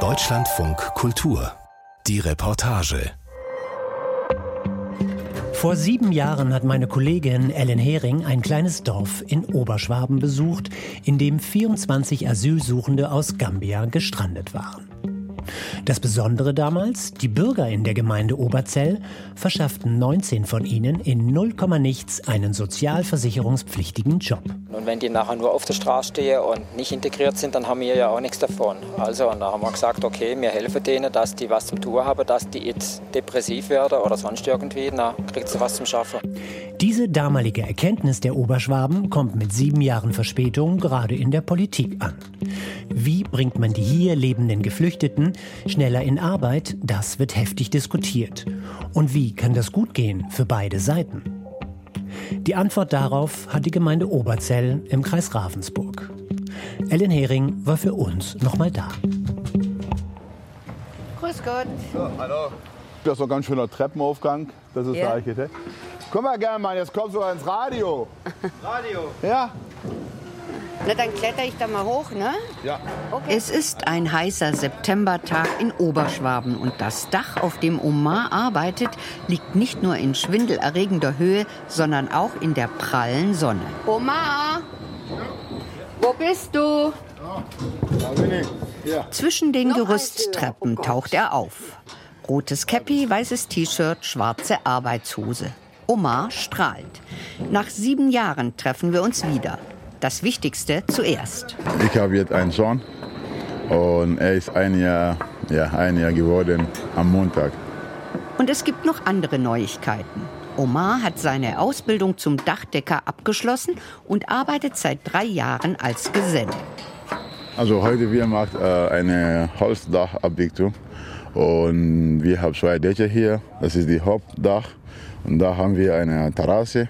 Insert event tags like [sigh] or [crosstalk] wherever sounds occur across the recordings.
Deutschlandfunk Kultur. Die Reportage. Vor sieben Jahren hat meine Kollegin Ellen Hering ein kleines Dorf in Oberschwaben besucht, in dem 24 Asylsuchende aus Gambia gestrandet waren. Das Besondere damals, die Bürger in der Gemeinde Oberzell verschafften 19 von ihnen in 0, nichts einen sozialversicherungspflichtigen Job. Und wenn die nachher nur auf der Straße stehen und nicht integriert sind, dann haben wir ja auch nichts davon. Also und da haben wir gesagt, okay, wir helfen denen, dass die was zum Tun haben, dass die jetzt depressiv werden oder sonst irgendwie, dann kriegt sie was zum Schaffen. Diese damalige Erkenntnis der Oberschwaben kommt mit sieben Jahren Verspätung gerade in der Politik an. Wie bringt man die hier lebenden Geflüchteten schneller in Arbeit? Das wird heftig diskutiert. Und wie kann das gut gehen für beide Seiten? Die Antwort darauf hat die Gemeinde Oberzell im Kreis Ravensburg. Ellen Hering war für uns nochmal da. Grüß Gott. So, hallo. Das ist doch ein ganz schöner Treppenaufgang. Das ist Ja. der Architekt. Guck mal, gerne, Mann, jetzt kommst du ins Radio. Radio. Ja? Na, dann kletter ich da mal hoch, ne? Ja. Es ist ein heißer Septembertag in Oberschwaben und das Dach, auf dem Omar arbeitet, liegt nicht nur in schwindelerregender Höhe, sondern auch in der prallen Sonne. Oma! Wo bist du? Da bin ich. Ja. Zwischen den Noch Gerüsttreppen. Oh taucht er auf. Rotes Käppi, weißes T-Shirt, schwarze Arbeitshose. Omar strahlt. Nach sieben Jahren treffen wir uns wieder. Das Wichtigste zuerst. Ich habe jetzt einen Sohn und er ist ein Jahr, ja, ein Jahr geworden am Montag. Und es gibt noch andere Neuigkeiten. Omar hat seine Ausbildung zum Dachdecker abgeschlossen und arbeitet seit drei Jahren als Geselle. Also heute wir macht äh, eine Holzdachabdichtung und wir haben zwei Dächer hier. Das ist die Hauptdach und da haben wir eine Terrasse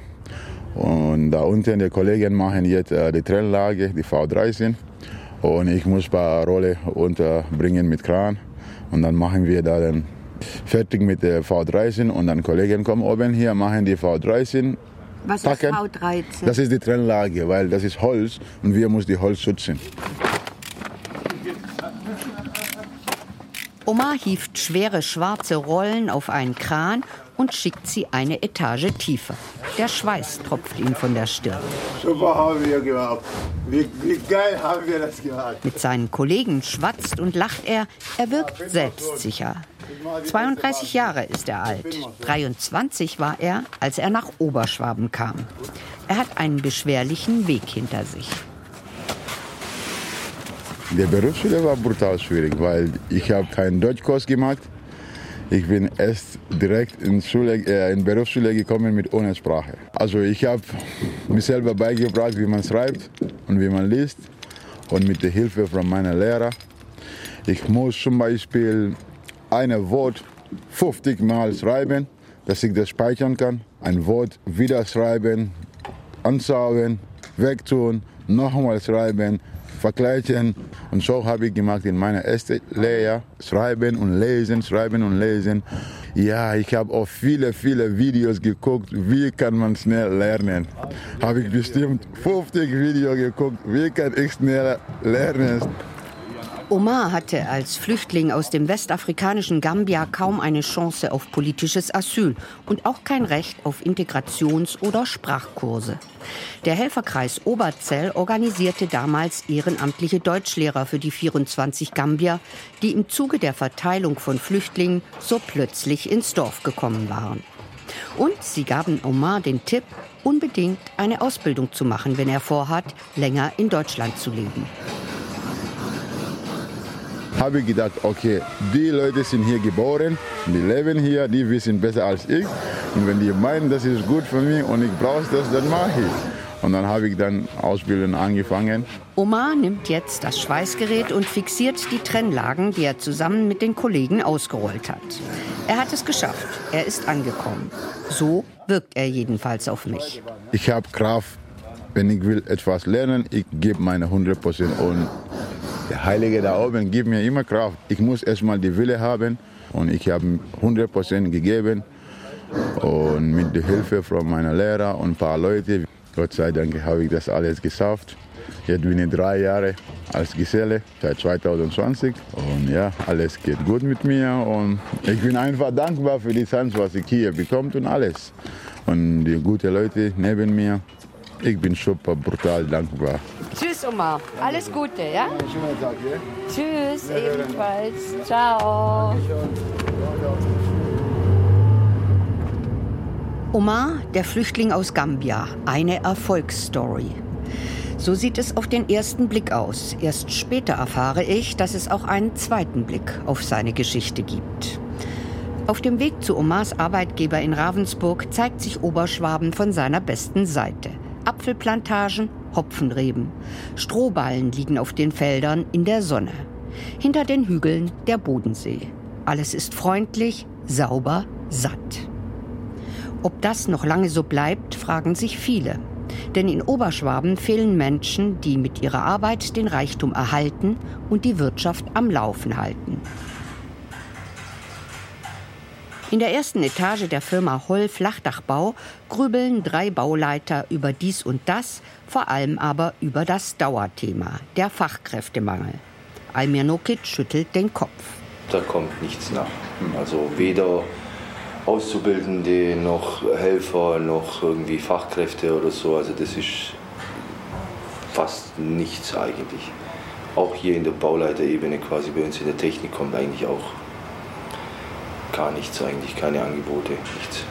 und da unten die Kollegen machen jetzt äh, die Trennlage, die V13 und ich muss ein paar Rolle unterbringen mit Kran und dann machen wir da dann fertig mit der V13 und dann Kollegen kommen oben hier, machen die V13 Was Packen. ist V13? das ist die Trennlage, weil das ist Holz und wir müssen die Holz schützen. Omar hieft schwere schwarze Rollen auf einen Kran und schickt sie eine Etage tiefer. Der Schweiß tropft ihm von der Stirn. Super haben wir gemacht. Wie, wie geil haben wir das gemacht. Mit seinen Kollegen schwatzt und lacht er. Er wirkt selbstsicher. 32 Jahre ist er alt. 23 war er, als er nach Oberschwaben kam. Er hat einen beschwerlichen Weg hinter sich. Der Berufsschule war brutal schwierig, weil ich habe keinen Deutschkurs gemacht. Ich bin erst direkt in, Schule, äh, in Berufsschule gekommen mit ohne Sprache. Also ich habe mir selber beigebracht, wie man schreibt und wie man liest und mit der Hilfe von meiner Lehrer. Ich muss zum Beispiel ein Wort 50 Mal schreiben, dass ich das speichern kann. Ein Wort wieder schreiben, ansaugen, wegtun, nochmal schreiben, vergleichen. Und so habe ich gemacht in meiner ersten Lehre. Schreiben und lesen, schreiben und lesen. Ja, ich habe auch viele, viele Videos geguckt, wie kann man schnell lernen. Habe ich bestimmt 50 Videos geguckt, wie kann ich schnell lernen. Omar hatte als Flüchtling aus dem westafrikanischen Gambia kaum eine Chance auf politisches Asyl und auch kein Recht auf Integrations- oder Sprachkurse. Der Helferkreis Oberzell organisierte damals ehrenamtliche Deutschlehrer für die 24 Gambier, die im Zuge der Verteilung von Flüchtlingen so plötzlich ins Dorf gekommen waren. Und sie gaben Omar den Tipp, unbedingt eine Ausbildung zu machen, wenn er vorhat, länger in Deutschland zu leben. Habe ich gedacht, okay, die Leute sind hier geboren, die leben hier, die wissen besser als ich. Und wenn die meinen, das ist gut für mich und ich brauche das, dann mache ich. Und dann habe ich dann Ausbildung angefangen. Omar nimmt jetzt das Schweißgerät und fixiert die Trennlagen, die er zusammen mit den Kollegen ausgerollt hat. Er hat es geschafft. Er ist angekommen. So wirkt er jedenfalls auf mich. Ich habe Kraft, wenn ich will etwas lernen, ich gebe meine 100 Prozent. Und der Heilige da oben gibt mir immer Kraft. Ich muss erstmal die Wille haben und ich habe 100 Prozent gegeben. Und mit der Hilfe von meiner Lehrer und ein paar Leute, Gott sei Dank habe ich das alles geschafft. Jetzt bin ich drei Jahre als Geselle seit 2020 und ja, alles geht gut mit mir und ich bin einfach dankbar für die Chance, was ich hier bekomme und alles. Und die guten Leute neben mir, ich bin super brutal dankbar. Tschüss, Oma. Alles Gute, ja? Tschüss, ebenfalls. Ciao. Omar, der Flüchtling aus Gambia, eine Erfolgsstory. So sieht es auf den ersten Blick aus. Erst später erfahre ich, dass es auch einen zweiten Blick auf seine Geschichte gibt. Auf dem Weg zu Omars Arbeitgeber in Ravensburg zeigt sich Oberschwaben von seiner besten Seite. Apfelplantagen, Hopfenreben. Strohballen liegen auf den Feldern in der Sonne. Hinter den Hügeln der Bodensee. Alles ist freundlich, sauber, satt. Ob das noch lange so bleibt, fragen sich viele. Denn in Oberschwaben fehlen Menschen, die mit ihrer Arbeit den Reichtum erhalten und die Wirtschaft am Laufen halten. In der ersten Etage der Firma Holl Flachdachbau grübeln drei Bauleiter über dies und das, vor allem aber über das Dauerthema, der Fachkräftemangel. Almir Nokic schüttelt den Kopf. Da kommt nichts nach. Also weder Auszubildende, noch Helfer, noch irgendwie Fachkräfte oder so. Also das ist fast nichts eigentlich. Auch hier in der Bauleiterebene quasi bei uns in der Technik kommt eigentlich auch gar nichts eigentlich, keine Angebote, nichts.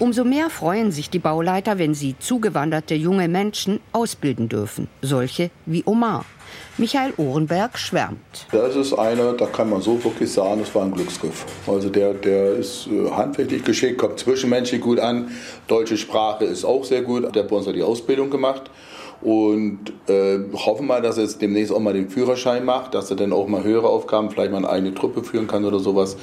Umso mehr freuen sich die Bauleiter, wenn sie zugewanderte junge Menschen ausbilden dürfen, solche wie Omar. Michael Ohrenberg schwärmt. Das ist einer, da kann man so wirklich sagen, das war ein Glücksgriff. Also der, der ist äh, handwerklich geschickt, kommt zwischenmenschlich gut an. Deutsche Sprache ist auch sehr gut. Der hat bei uns die Ausbildung gemacht. Und äh, hoffen mal, dass er jetzt demnächst auch mal den Führerschein macht, dass er dann auch mal höhere Aufgaben, vielleicht mal eine eigene Truppe führen kann oder sowas.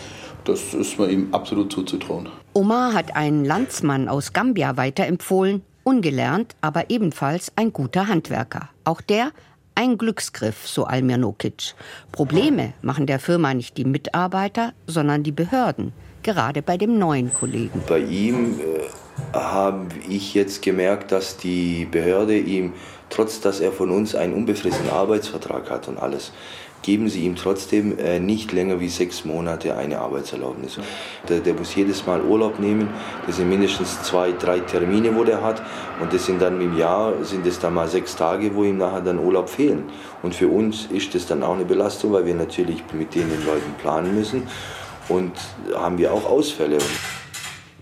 Das ist mir ihm absolut zuzutrauen. Omar hat einen Landsmann aus Gambia weiterempfohlen, ungelernt, aber ebenfalls ein guter Handwerker. Auch der ein Glücksgriff, so Almir Nokic. Probleme machen der Firma nicht die Mitarbeiter, sondern die Behörden, gerade bei dem neuen Kollegen. Bei ihm äh, habe ich jetzt gemerkt, dass die Behörde ihm, trotz dass er von uns einen unbefristeten Arbeitsvertrag hat und alles, geben sie ihm trotzdem äh, nicht länger wie sechs Monate eine Arbeitserlaubnis. Der, der, muss jedes Mal Urlaub nehmen. Das sind mindestens zwei, drei Termine, wo der hat. Und das sind dann im Jahr, sind es dann mal sechs Tage, wo ihm nachher dann Urlaub fehlen. Und für uns ist das dann auch eine Belastung, weil wir natürlich mit den Leuten planen müssen. Und haben wir auch Ausfälle.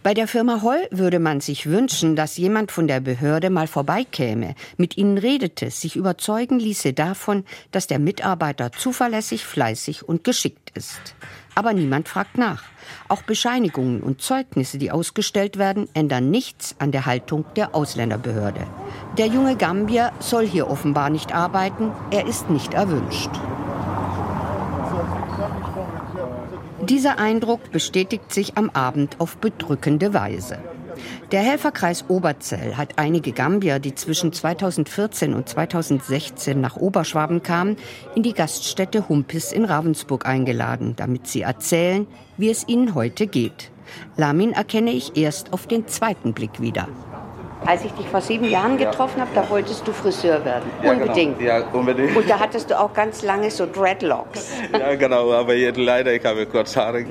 Bei der Firma Holl würde man sich wünschen, dass jemand von der Behörde mal vorbeikäme, mit ihnen redete, sich überzeugen ließe davon, dass der Mitarbeiter zuverlässig, fleißig und geschickt ist. Aber niemand fragt nach. Auch Bescheinigungen und Zeugnisse, die ausgestellt werden, ändern nichts an der Haltung der Ausländerbehörde. Der junge Gambier soll hier offenbar nicht arbeiten, er ist nicht erwünscht. Dieser Eindruck bestätigt sich am Abend auf bedrückende Weise. Der Helferkreis Oberzell hat einige Gambier, die zwischen 2014 und 2016 nach Oberschwaben kamen, in die Gaststätte Humpis in Ravensburg eingeladen, damit sie erzählen, wie es ihnen heute geht. Lamin erkenne ich erst auf den zweiten Blick wieder. Als ich dich vor sieben Jahren getroffen habe, da wolltest du Friseur werden. Ja, genau. unbedingt. Genau. Ja, unbedingt. Und da hattest du auch ganz lange so Dreadlocks. [laughs] Ja, genau, aber jetzt leider, ich habe kurz Haare.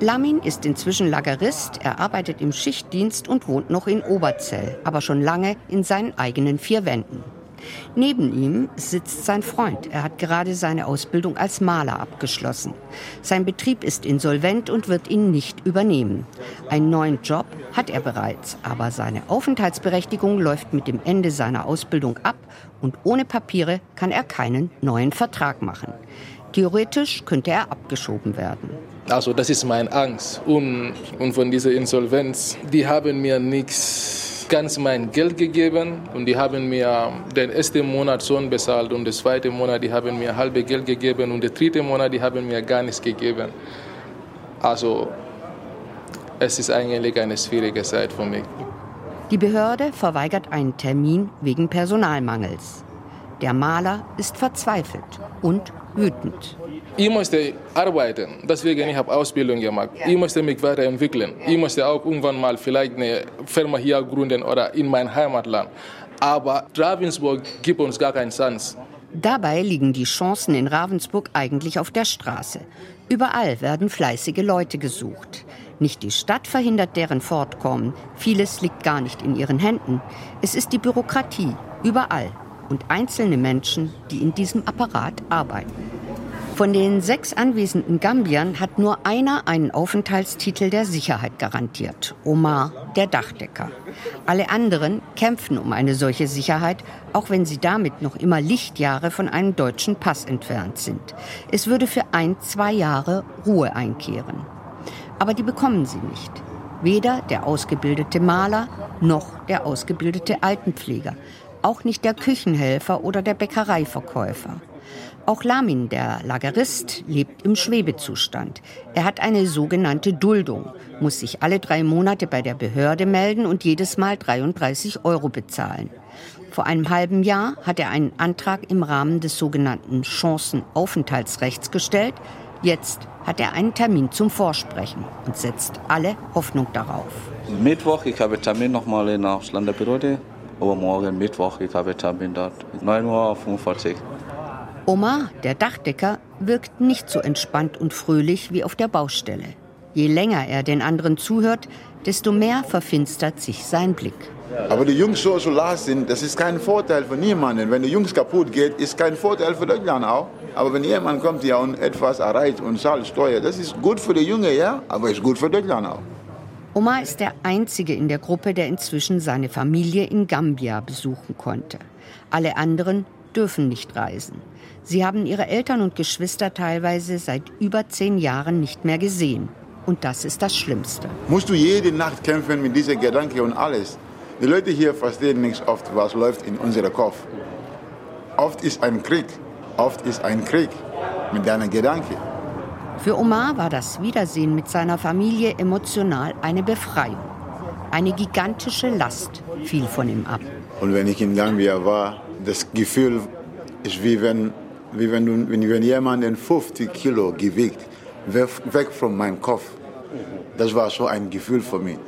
Lamin ist inzwischen Lagerist, er arbeitet im Schichtdienst und wohnt noch in Oberzell, aber schon lange in seinen eigenen vier Wänden. Neben ihm sitzt sein Freund. Er hat gerade seine Ausbildung als Maler abgeschlossen. Sein Betrieb ist insolvent und wird ihn nicht übernehmen. Einen neuen Job hat er bereits, aber seine Aufenthaltsberechtigung läuft mit dem Ende seiner Ausbildung ab und ohne Papiere kann er keinen neuen Vertrag machen. Theoretisch könnte er abgeschoben werden. Also das ist meine Angst. Und, und von dieser Insolvenz, die haben mir nichts ganz mein Geld gegeben und die haben mir den ersten Monat schon bezahlt und den zweiten Monat die haben mir halbe Geld gegeben und den dritten Monat die haben mir gar nichts gegeben. Also es ist eigentlich eine schwierige Zeit für mich. Die Behörde verweigert einen Termin wegen Personalmangels. Der Maler ist verzweifelt und wütend. Ich musste arbeiten, deswegen ich habe Ausbildung gemacht. Ich musste mich weiterentwickeln. Ich musste auch irgendwann mal vielleicht eine Firma hier gründen oder in mein Heimatland. aber Ravensburg gibt uns gar keinen Chance. Dabei liegen die Chancen in Ravensburg eigentlich auf der Straße. Überall werden fleißige Leute gesucht. Nicht die Stadt verhindert deren Fortkommen. Vieles liegt gar nicht in ihren Händen. Es ist die Bürokratie, überall. Und einzelne Menschen, die in diesem Apparat arbeiten. Von den sechs anwesenden Gambiern hat nur einer einen Aufenthaltstitel der Sicherheit garantiert. Omar, der Dachdecker. Alle anderen kämpfen um eine solche Sicherheit, auch wenn sie damit noch immer Lichtjahre von einem deutschen Pass entfernt sind. Es würde für ein, zwei Jahre Ruhe einkehren. Aber die bekommen sie nicht. Weder der ausgebildete Maler noch der ausgebildete Altenpfleger. Auch nicht der Küchenhelfer oder der Bäckereiverkäufer. Auch Lamin, der Lagerist, lebt im Schwebezustand. Er hat eine sogenannte Duldung, muss sich alle drei Monate bei der Behörde melden und jedes Mal 33 Euro bezahlen. Vor einem halben Jahr hat er einen Antrag im Rahmen des sogenannten Chancenaufenthaltsrechts gestellt. Jetzt hat er einen Termin zum Vorsprechen und setzt alle Hoffnung darauf. Mittwoch, ich habe Termin nochmal in der Ausländerbehörde. Aber morgen Mittwoch, ich habe Termin dort. 9.45 Uhr. Omar, der Dachdecker, wirkt nicht so entspannt und fröhlich wie auf der Baustelle. Je länger er den anderen zuhört, desto mehr verfinstert sich sein Blick. Aber die Jungs so Soldat sind, das ist kein Vorteil für niemanden. Wenn die Jungs kaputt geht, ist kein Vorteil für Deutschland auch. Aber wenn jemand kommt hier und etwas erreicht und zahlt Steuer, das ist gut für die Junge, ja, aber ist gut für Deutschland auch. Omar ist der Einzige in der Gruppe, der inzwischen seine Familie in Gambia besuchen konnte. Alle anderen dürfen nicht reisen. Sie haben ihre Eltern und Geschwister teilweise seit über zehn Jahren nicht mehr gesehen. Und das ist das Schlimmste. Musst du jede Nacht kämpfen mit diesem Gedanke und alles. Die Leute hier verstehen nicht oft, was läuft in unserem Kopf. Oft ist ein Krieg. Oft ist ein Krieg mit deinen Gedanken. Für Omar war das Wiedersehen mit seiner Familie emotional eine Befreiung. Eine gigantische Last fiel von ihm ab. Und wenn ich in Gambia war, das Gefühl ist wie wenn wie wenn, wenn, wenn jemand 50 Kilo gewiegt, weg von meinem Kopf. Das war so ein Gefühl für mich.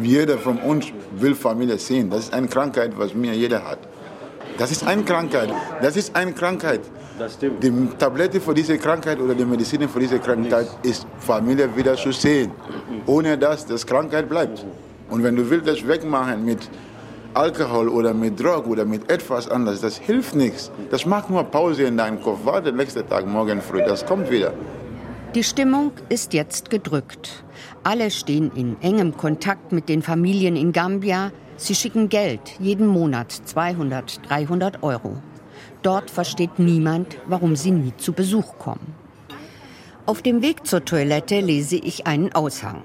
Jeder von uns will Familie sehen. Das ist eine Krankheit, was mir jeder hat. Das ist eine Krankheit. Das ist eine Krankheit. Die Tablette für diese Krankheit oder die Medizin für diese Krankheit ist Familie wieder zu sehen. Ohne dass das Krankheit bleibt. Und wenn du willst das wegmachen mit Alkohol oder mit Drog oder mit etwas anderes, das hilft nichts. Das macht nur Pause in deinem Kopf. Warte nächsten Tag, morgen früh, das kommt wieder. Die Stimmung ist jetzt gedrückt. Alle stehen in engem Kontakt mit den Familien in Gambia. Sie schicken Geld, jeden Monat 200, 300 Euro. Dort versteht niemand, warum sie nie zu Besuch kommen. Auf dem Weg zur Toilette lese ich einen Aushang.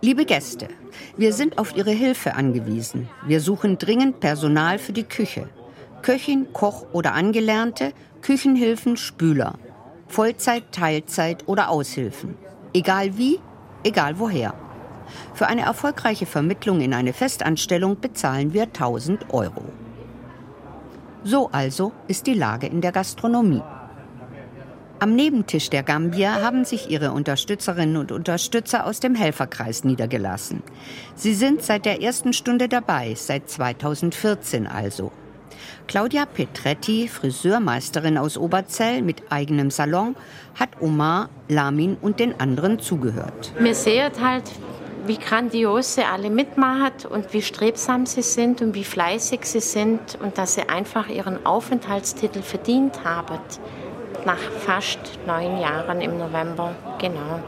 Liebe Gäste, wir sind auf Ihre Hilfe angewiesen. Wir suchen dringend Personal für die Küche. Köchin, Koch oder Angelernte, Küchenhilfen, Spüler. Vollzeit, Teilzeit oder Aushilfen. Egal wie, egal woher. Für eine erfolgreiche Vermittlung in eine Festanstellung bezahlen wir 1000 Euro. So also ist die Lage in der Gastronomie. Am Nebentisch der Gambier haben sich ihre Unterstützerinnen und Unterstützer aus dem Helferkreis niedergelassen. Sie sind seit der ersten Stunde dabei, seit 2014 also. Claudia Petretti, Friseurmeisterin aus Oberzell mit eigenem Salon, hat Omar, Lamin und den anderen zugehört. Mir seht halt, wie grandios sie alle mitmachen und wie strebsam sie sind und wie fleißig sie sind und dass sie einfach ihren Aufenthaltstitel verdient haben nach fast neun Jahren im November, genau.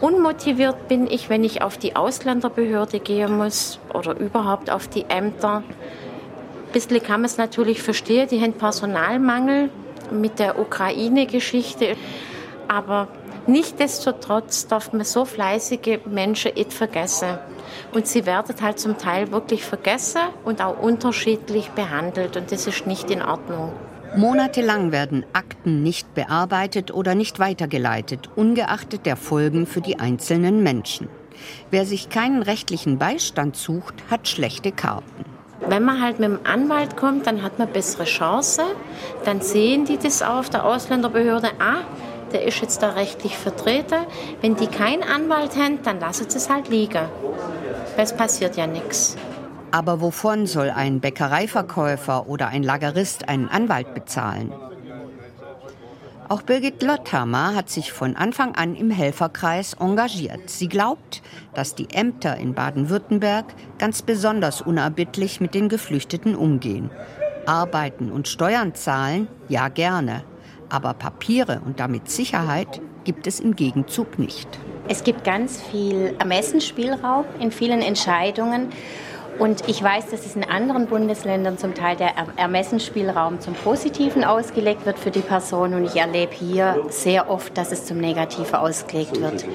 Unmotiviert bin ich, wenn ich auf die Ausländerbehörde gehen muss oder überhaupt auf die Ämter. Ein bisschen kann man es natürlich verstehen, die haben Personalmangel mit der Ukraine-Geschichte. Aber Nichtsdestotrotz darf man so fleißige Menschen nicht vergessen. Und sie werden halt zum Teil wirklich vergessen und auch unterschiedlich behandelt. Und das ist nicht in Ordnung. Monatelang werden Akten nicht bearbeitet oder nicht weitergeleitet, ungeachtet der Folgen für die einzelnen Menschen. Wer sich keinen rechtlichen Beistand sucht, hat schlechte Karten. Wenn man halt mit dem Anwalt kommt, dann hat man bessere Chancen. Dann sehen die das auch auf der Ausländerbehörde. Ah, der ist jetzt da rechtlich vertreten. Wenn die keinen Anwalt haben, dann lassen sie es halt liegen. Weil es passiert ja nichts. Aber wovon soll ein Bäckereiverkäufer oder ein Lagerist einen Anwalt bezahlen? Auch Birgit Lotthammer hat sich von Anfang an im Helferkreis engagiert. Sie glaubt, dass die Ämter in Baden-Württemberg ganz besonders unerbittlich mit den Geflüchteten umgehen. Arbeiten und Steuern zahlen, ja gerne. Aber Papiere und damit Sicherheit gibt es im Gegenzug nicht. Es gibt ganz viel Ermessensspielraum in vielen Entscheidungen. Und ich weiß, dass es in anderen Bundesländern zum Teil der Ermessensspielraum zum Positiven ausgelegt wird für die Person. Und ich erlebe hier sehr oft, dass es zum Negativen ausgelegt wird.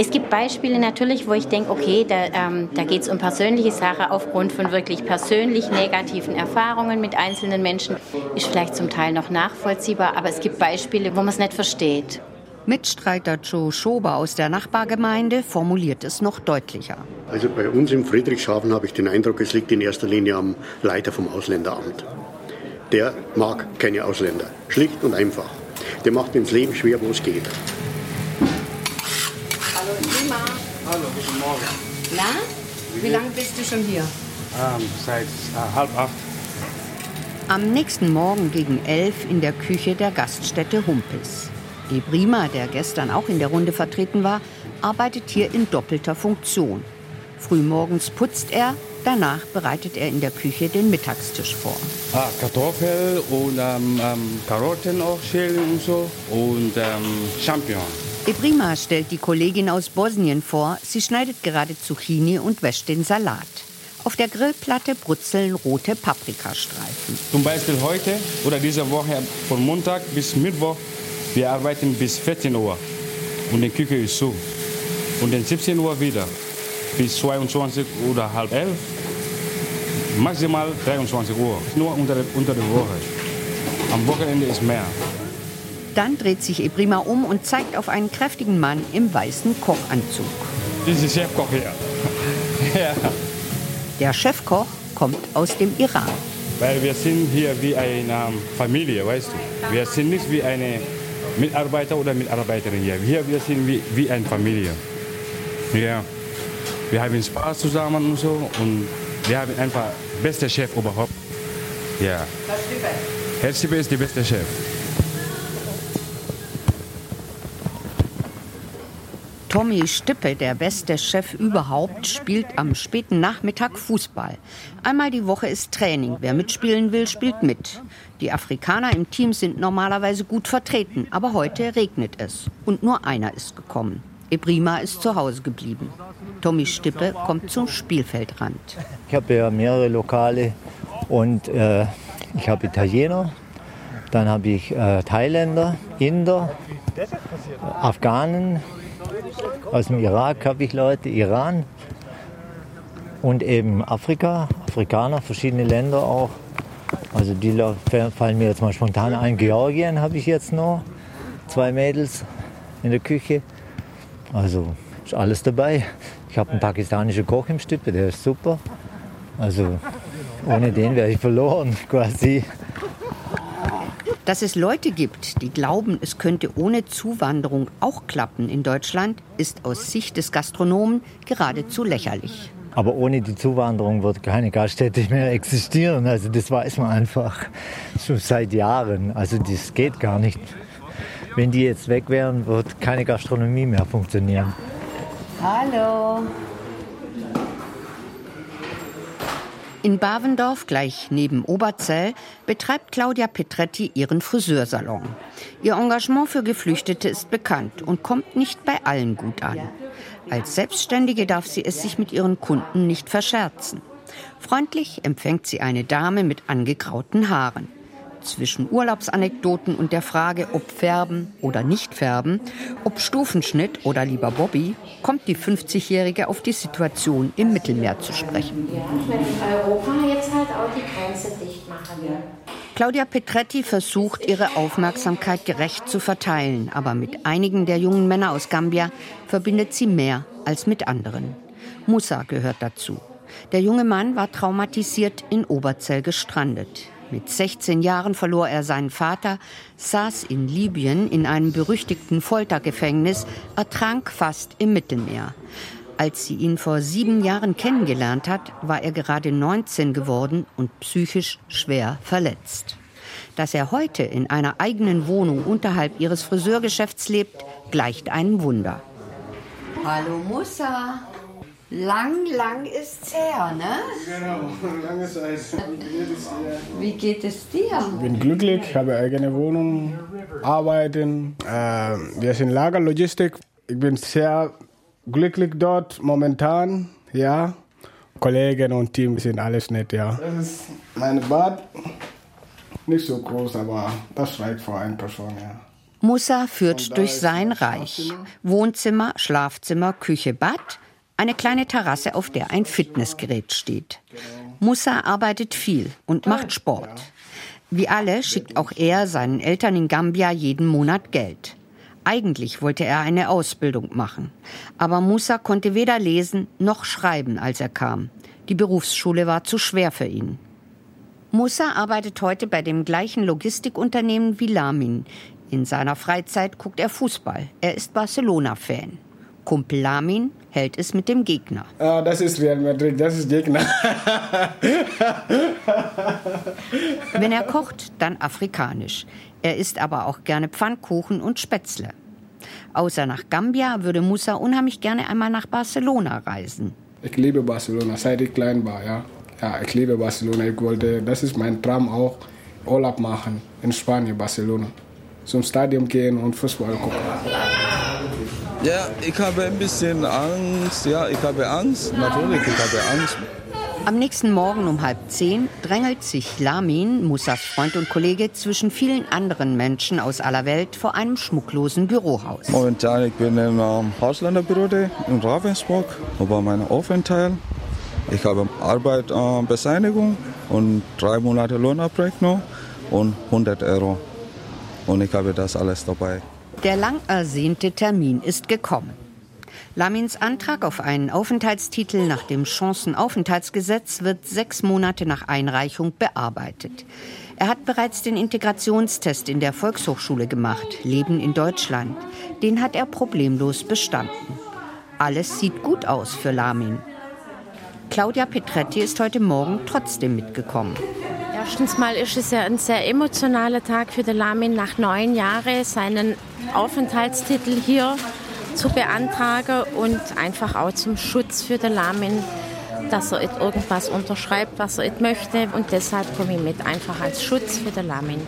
Es gibt Beispiele natürlich, wo ich denke, okay, da, ähm, da geht es um persönliche Sachen aufgrund von wirklich persönlich negativen Erfahrungen mit einzelnen Menschen. Ist vielleicht zum Teil noch nachvollziehbar, aber es gibt Beispiele, wo man es nicht versteht. Mitstreiter Joe Schober aus der Nachbargemeinde formuliert es noch deutlicher. Also bei uns im Friedrichshafen habe ich den Eindruck, es liegt in erster Linie am Leiter vom Ausländeramt. Der mag keine Ausländer. Schlicht und einfach. Der macht ins Leben schwer, wo es geht. Hallo, guten Morgen. Na, wie lange bist du schon hier? Ähm, seit äh, halb acht. Am nächsten Morgen gegen elf in der Küche der Gaststätte Humpis. Ebrima, der gestern auch in der Runde vertreten war, arbeitet hier in doppelter Funktion. Frühmorgens putzt er, danach bereitet er in der Küche den Mittagstisch vor. Ah, Kartoffeln und ähm, ähm, Karotten auch schälen und so und ähm, Champignons. Ebrima stellt die Kollegin aus Bosnien vor. Sie schneidet gerade Zucchini und wäscht den Salat. Auf der Grillplatte brutzeln rote Paprikastreifen. Zum Beispiel heute oder diese Woche von Montag bis Mittwoch. Wir arbeiten bis 14 Uhr und die Küche ist zu. Und dann 17 Uhr wieder bis 22 oder halb elf. Maximal 23 Uhr. Nur unter, unter der Woche. Am Wochenende ist mehr. Dann dreht sich Ebrima um und zeigt auf einen kräftigen Mann im weißen Kochanzug. Das ist Chefkoch hier. [laughs] ja. Der Chefkoch kommt aus dem Iran. Weil wir sind hier wie eine Familie, weißt du. Wir sind nicht wie eine Mitarbeiter oder Mitarbeiterin hier. Hier wir sind wie, wie eine Familie. Ja. Wir haben Spaß zusammen und so und wir haben einfach beste Chef überhaupt. Ja. Herr Stippe ist der beste Chef. Tommy Stippe, der beste Chef überhaupt, spielt am späten Nachmittag Fußball. Einmal die Woche ist Training. Wer mitspielen will, spielt mit. Die Afrikaner im Team sind normalerweise gut vertreten, aber heute regnet es. Und nur einer ist gekommen. Ebrima ist zu Hause geblieben. Tommy Stippe kommt zum Spielfeldrand. Ich habe ja mehrere Lokale und äh, ich habe Italiener, dann habe ich äh, Thailänder, Inder, Afghanen, aus dem Irak habe ich Leute, Iran und eben Afrika, Afrikaner, verschiedene Länder auch. Also die fallen mir jetzt mal spontan ein. Georgien habe ich jetzt noch, zwei Mädels in der Küche. Also ist alles dabei. Ich habe einen pakistanischen Koch im Stippe, der ist super. Also ohne den wäre ich verloren quasi. Dass es Leute gibt, die glauben, es könnte ohne Zuwanderung auch klappen in Deutschland, ist aus Sicht des Gastronomen geradezu lächerlich. Aber ohne die Zuwanderung wird keine Gaststätte mehr existieren. Also das weiß man einfach schon seit Jahren. Also das geht gar nicht. Wenn die jetzt weg wären, wird keine Gastronomie mehr funktionieren. Hallo. In Bavendorf, gleich neben Oberzell, betreibt Claudia Petretti ihren Friseursalon. Ihr Engagement für Geflüchtete ist bekannt und kommt nicht bei allen gut an. Als Selbstständige darf sie es sich mit ihren Kunden nicht verscherzen. Freundlich empfängt sie eine Dame mit angegrauten Haaren zwischen Urlaubsanekdoten und der Frage, ob färben oder nicht färben, ob Stufenschnitt oder lieber Bobby, kommt die 50-Jährige auf die Situation im Mittelmeer zu sprechen. Wenn Europa jetzt auch die Grenze dicht machen. Claudia Petretti versucht, ihre Aufmerksamkeit gerecht zu verteilen, aber mit einigen der jungen Männer aus Gambia verbindet sie mehr als mit anderen. Musa gehört dazu. Der junge Mann war traumatisiert in Oberzell gestrandet. Mit 16 Jahren verlor er seinen Vater, saß in Libyen in einem berüchtigten Foltergefängnis, ertrank fast im Mittelmeer. Als sie ihn vor sieben Jahren kennengelernt hat, war er gerade 19 geworden und psychisch schwer verletzt. Dass er heute in einer eigenen Wohnung unterhalb ihres Friseurgeschäfts lebt, gleicht einem Wunder. Hallo Musa. Lang, lang ist's her, ne? Genau, [laughs] lange Zeit. Wie geht es dir? Ich bin glücklich, habe eigene Wohnung, arbeiten. Äh, wir sind Lagerlogistik. Ich bin sehr glücklich dort momentan, ja. Kollegen und Team sind alles nett, ja. Das ist mein Bad. Nicht so groß, aber das reicht für eine Person, ja. Musa führt durch sein Reich. Wohnzimmer, Schlafzimmer, Küche, Bad eine kleine Terrasse, auf der ein Fitnessgerät steht. Musa arbeitet viel und macht Sport. Wie alle schickt auch er seinen Eltern in Gambia jeden Monat Geld. Eigentlich wollte er eine Ausbildung machen. Aber Musa konnte weder lesen noch schreiben, als er kam. Die Berufsschule war zu schwer für ihn. Musa arbeitet heute bei dem gleichen Logistikunternehmen wie Lamin. In seiner Freizeit guckt er Fußball. Er ist Barcelona-Fan. Kumpel Lamin hält es mit dem Gegner. Ah, das ist Real Madrid, das ist Gegner. [laughs] Wenn er kocht, dann afrikanisch. Er isst aber auch gerne Pfannkuchen und Spätzle. Außer nach Gambia würde Musa unheimlich gerne einmal nach Barcelona reisen. Ich liebe Barcelona, seit ich klein war, ja. Ja, ich liebe Barcelona. Ich wollte, das ist mein Traum auch, Urlaub machen in Spanien, Barcelona. Zum Stadion gehen und Fußball gucken. Ja, ich habe ein bisschen Angst. Ja, ich habe Angst. Natürlich, ich habe Angst. Am nächsten Morgen um halb zehn drängelt sich Lamin, Musas Freund und Kollege, zwischen vielen anderen Menschen aus aller Welt vor einem schmucklosen Bürohaus. Momentan ich bin im ähm, Ausländerbüro in Ravensburg über meinen Aufenthalt. Ich habe Arbeitsbeseitigung äh, und drei Monate Lohnabrechnung und 100 Euro. Und ich habe das alles dabei. Der lang ersehnte Termin ist gekommen. Lamins Antrag auf einen Aufenthaltstitel nach dem Chancenaufenthaltsgesetz wird sechs Monate nach Einreichung bearbeitet. Er hat bereits den Integrationstest in der Volkshochschule gemacht, Leben in Deutschland. Den hat er problemlos bestanden. Alles sieht gut aus für Lamin. Claudia Petretti ist heute Morgen trotzdem mitgekommen. Erstens mal ist es ja ein sehr emotionaler Tag für den Lamin, nach neun Jahren seinen Aufenthaltstitel hier zu beantragen und einfach auch zum Schutz für den Lamin, dass er irgendwas unterschreibt, was er möchte. Und deshalb komme ich mit, einfach als Schutz für den Lamin.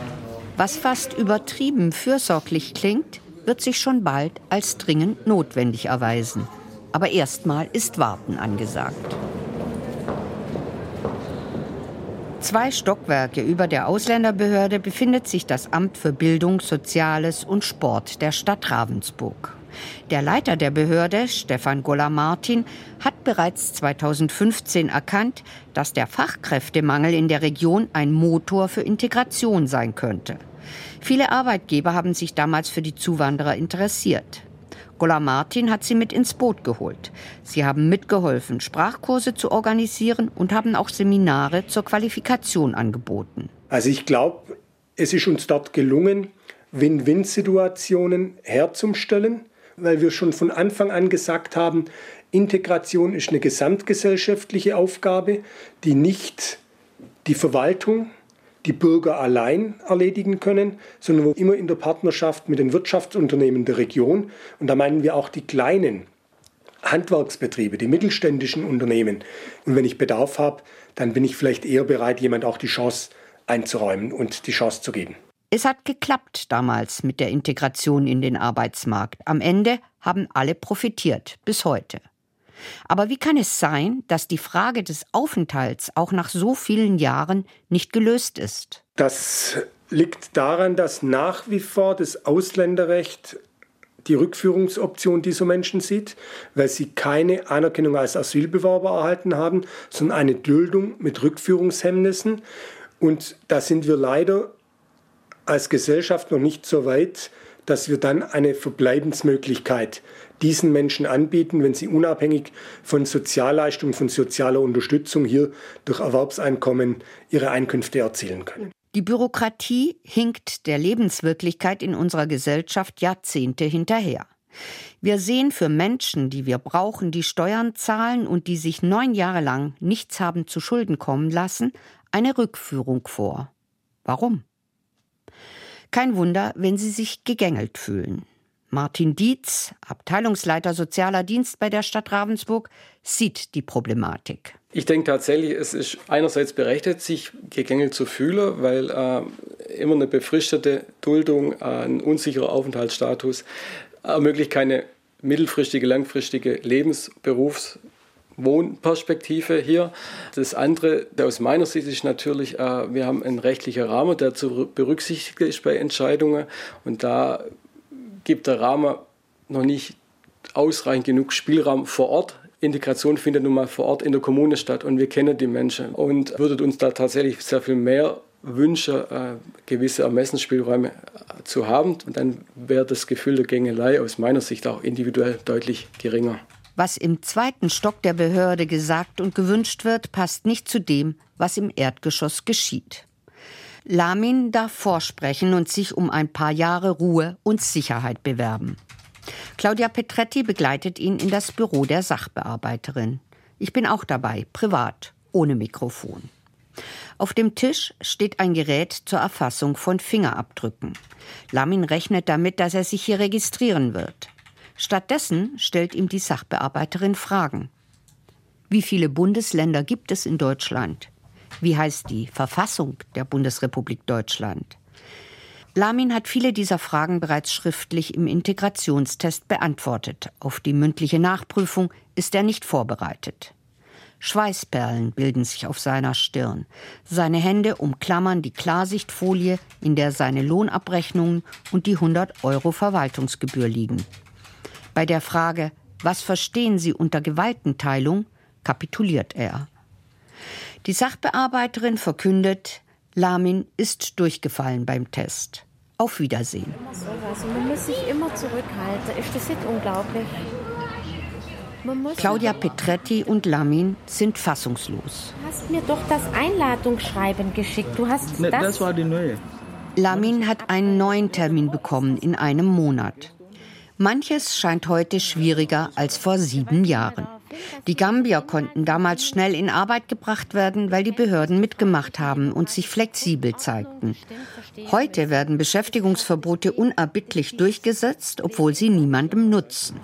Was fast übertrieben fürsorglich klingt, wird sich schon bald als dringend notwendig erweisen. Aber erstmal ist Warten angesagt. Zwei Stockwerke über der Ausländerbehörde befindet sich das Amt für Bildung, Soziales und Sport der Stadt Ravensburg. Der Leiter der Behörde, Stefan Goller-Martin, hat bereits 2015 erkannt, dass der Fachkräftemangel in der Region ein Motor für Integration sein könnte. Viele Arbeitgeber haben sich damals für die Zuwanderer interessiert. Gola Martin hat sie mit ins Boot geholt. Sie haben mitgeholfen, Sprachkurse zu organisieren und haben auch Seminare zur Qualifikation angeboten. Also ich glaube, es ist uns dort gelungen, Win-Win-Situationen herzustellen, weil wir schon von Anfang an gesagt haben, Integration ist eine gesamtgesellschaftliche Aufgabe, die nicht die Verwaltung die Bürger allein erledigen können, sondern wo immer in der Partnerschaft mit den Wirtschaftsunternehmen der Region, und da meinen wir auch die kleinen Handwerksbetriebe, die mittelständischen Unternehmen. Und wenn ich Bedarf habe, dann bin ich vielleicht eher bereit, jemand auch die Chance einzuräumen und die Chance zu geben. Es hat geklappt damals mit der Integration in den Arbeitsmarkt. Am Ende haben alle profitiert, bis heute. Aber wie kann es sein, dass die Frage des Aufenthalts auch nach so vielen Jahren nicht gelöst ist? Das liegt daran, dass nach wie vor das Ausländerrecht die Rückführungsoption dieser Menschen sieht, weil sie keine Anerkennung als Asylbewerber erhalten haben, sondern eine Duldung mit Rückführungshemmnissen. Und da sind wir leider als Gesellschaft noch nicht so weit, dass wir dann eine Verbleibensmöglichkeit diesen Menschen anbieten, wenn sie unabhängig von Sozialleistungen, von sozialer Unterstützung hier durch Erwerbseinkommen ihre Einkünfte erzielen können. Die Bürokratie hinkt der Lebenswirklichkeit in unserer Gesellschaft Jahrzehnte hinterher. Wir sehen für Menschen, die wir brauchen, die Steuern zahlen und die sich neun Jahre lang nichts haben zu Schulden kommen lassen, eine Rückführung vor. Warum? Kein Wunder, wenn sie sich gegängelt fühlen. Martin Dietz, Abteilungsleiter Sozialer Dienst bei der Stadt Ravensburg, sieht die Problematik. Ich denke tatsächlich, es ist einerseits berechtigt, sich gegängelt zu fühlen, weil äh, immer eine befristete Duldung, äh, ein unsicherer Aufenthaltsstatus ermöglicht keine mittelfristige, langfristige Lebens-, Berufs-, Wohnperspektive hier. Das andere, aus meiner Sicht, ist natürlich, äh, wir haben einen rechtlichen Rahmen, der zu berücksichtigen ist bei Entscheidungen. Und da gibt der Rahmen noch nicht ausreichend genug Spielraum vor Ort. Integration findet nun mal vor Ort in der Kommune statt und wir kennen die Menschen und würdet uns da tatsächlich sehr viel mehr wünschen, äh, gewisse Ermessensspielräume äh, zu haben. Und dann wäre das Gefühl der Gängelei aus meiner Sicht auch individuell deutlich geringer. Was im zweiten Stock der Behörde gesagt und gewünscht wird, passt nicht zu dem, was im Erdgeschoss geschieht. Lamin darf vorsprechen und sich um ein paar Jahre Ruhe und Sicherheit bewerben. Claudia Petretti begleitet ihn in das Büro der Sachbearbeiterin. Ich bin auch dabei, privat, ohne Mikrofon. Auf dem Tisch steht ein Gerät zur Erfassung von Fingerabdrücken. Lamin rechnet damit, dass er sich hier registrieren wird. Stattdessen stellt ihm die Sachbearbeiterin Fragen. Wie viele Bundesländer gibt es in Deutschland? Wie heißt die Verfassung der Bundesrepublik Deutschland? Lamin hat viele dieser Fragen bereits schriftlich im Integrationstest beantwortet. Auf die mündliche Nachprüfung ist er nicht vorbereitet. Schweißperlen bilden sich auf seiner Stirn. Seine Hände umklammern die Klarsichtfolie, in der seine Lohnabrechnungen und die 100 Euro Verwaltungsgebühr liegen. Bei der Frage, was verstehen Sie unter Gewaltenteilung, kapituliert er. Die Sachbearbeiterin verkündet, Lamin ist durchgefallen beim Test. Auf Wiedersehen. Man muss sich immer zurückhalten. Ist das nicht unglaublich? Claudia Petretti und Lamin sind fassungslos. Du hast mir doch das Einladungsschreiben geschickt. Du hast ne, das. Das war die neue. Lamin hat einen neuen Termin bekommen in einem Monat. Manches scheint heute schwieriger als vor sieben Jahren. Die Gambier konnten damals schnell in Arbeit gebracht werden, weil die Behörden mitgemacht haben und sich flexibel zeigten. Heute werden Beschäftigungsverbote unerbittlich durchgesetzt, obwohl sie niemandem nutzen.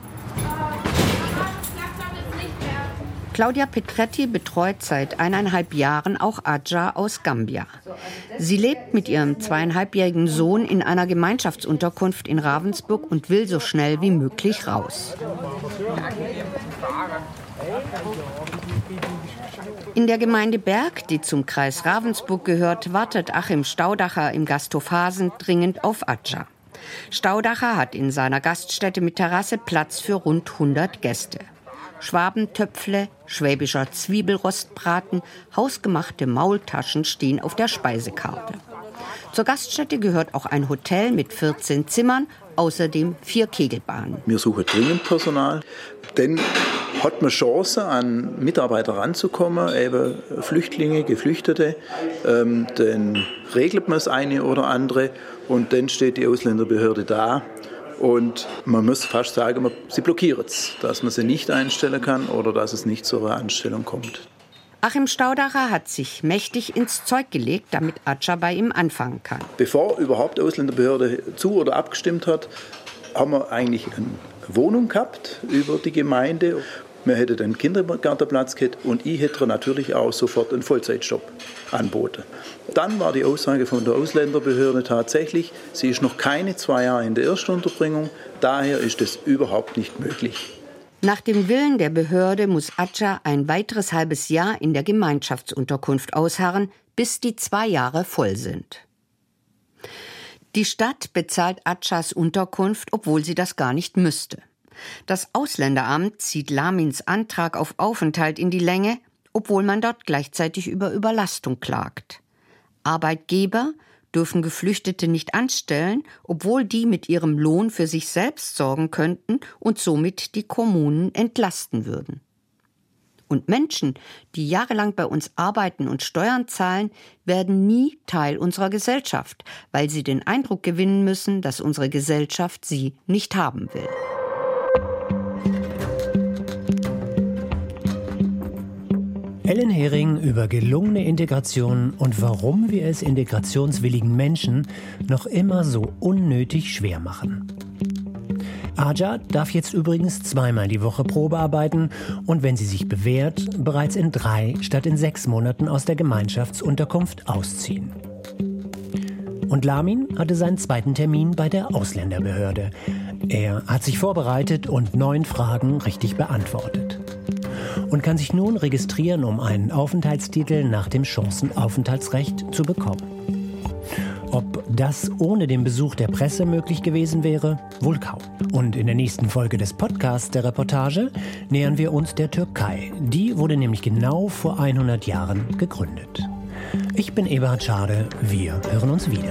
Claudia Petretti betreut seit eineinhalb Jahren auch Adja aus Gambia. Sie lebt mit ihrem zweieinhalbjährigen Sohn in einer Gemeinschaftsunterkunft in Ravensburg und will so schnell wie möglich raus. In der Gemeinde Berg, die zum Kreis Ravensburg gehört, wartet Achim Staudacher im Gasthof Hasen dringend auf Adja. Staudacher hat in seiner Gaststätte mit Terrasse Platz für rund 100 Gäste. Schwabentöpfle, schwäbischer Zwiebelrostbraten, hausgemachte Maultaschen stehen auf der Speisekarte. Zur Gaststätte gehört auch ein Hotel mit 14 Zimmern, außerdem vier Kegelbahnen. Wir suchen dringend Personal, denn hat man Chance, an Mitarbeiter ranzukommen, eben Flüchtlinge, Geflüchtete, ähm, dann regelt man das eine oder andere und dann steht die Ausländerbehörde da und man muss fast sagen, sie blockiert es, dass man sie nicht einstellen kann oder dass es nicht zu einer Anstellung kommt. Achim Staudacher hat sich mächtig ins Zeug gelegt, damit Atscha bei ihm anfangen kann. Bevor überhaupt die Ausländerbehörde zu oder abgestimmt hat, haben wir eigentlich eine Wohnung gehabt über die Gemeinde wir hätten einen Kindergartenplatz gehabt und ich hätte natürlich auch sofort einen Vollzeitjob anboten. Dann war die Aussage von der Ausländerbehörde tatsächlich, sie ist noch keine zwei Jahre in der Erstunterbringung, daher ist es überhaupt nicht möglich. Nach dem Willen der Behörde muss Atcha ein weiteres halbes Jahr in der Gemeinschaftsunterkunft ausharren, bis die zwei Jahre voll sind. Die Stadt bezahlt Atschas Unterkunft, obwohl sie das gar nicht müsste. Das Ausländeramt zieht Lamins Antrag auf Aufenthalt in die Länge, obwohl man dort gleichzeitig über Überlastung klagt. Arbeitgeber dürfen Geflüchtete nicht anstellen, obwohl die mit ihrem Lohn für sich selbst sorgen könnten und somit die Kommunen entlasten würden. Und Menschen, die jahrelang bei uns arbeiten und Steuern zahlen, werden nie Teil unserer Gesellschaft, weil sie den Eindruck gewinnen müssen, dass unsere Gesellschaft sie nicht haben will. Ellen Hering über gelungene Integration und warum wir es integrationswilligen Menschen noch immer so unnötig schwer machen. Aja darf jetzt übrigens zweimal die Woche Probe arbeiten und wenn sie sich bewährt, bereits in drei statt in sechs Monaten aus der Gemeinschaftsunterkunft ausziehen. Und Lamin hatte seinen zweiten Termin bei der Ausländerbehörde. Er hat sich vorbereitet und neun Fragen richtig beantwortet. Und kann sich nun registrieren, um einen Aufenthaltstitel nach dem Chancenaufenthaltsrecht zu bekommen. Ob das ohne den Besuch der Presse möglich gewesen wäre, wohl kaum. Und in der nächsten Folge des Podcasts der Reportage nähern wir uns der Türkei. Die wurde nämlich genau vor 100 Jahren gegründet. Ich bin Eberhard Schade. Wir hören uns wieder.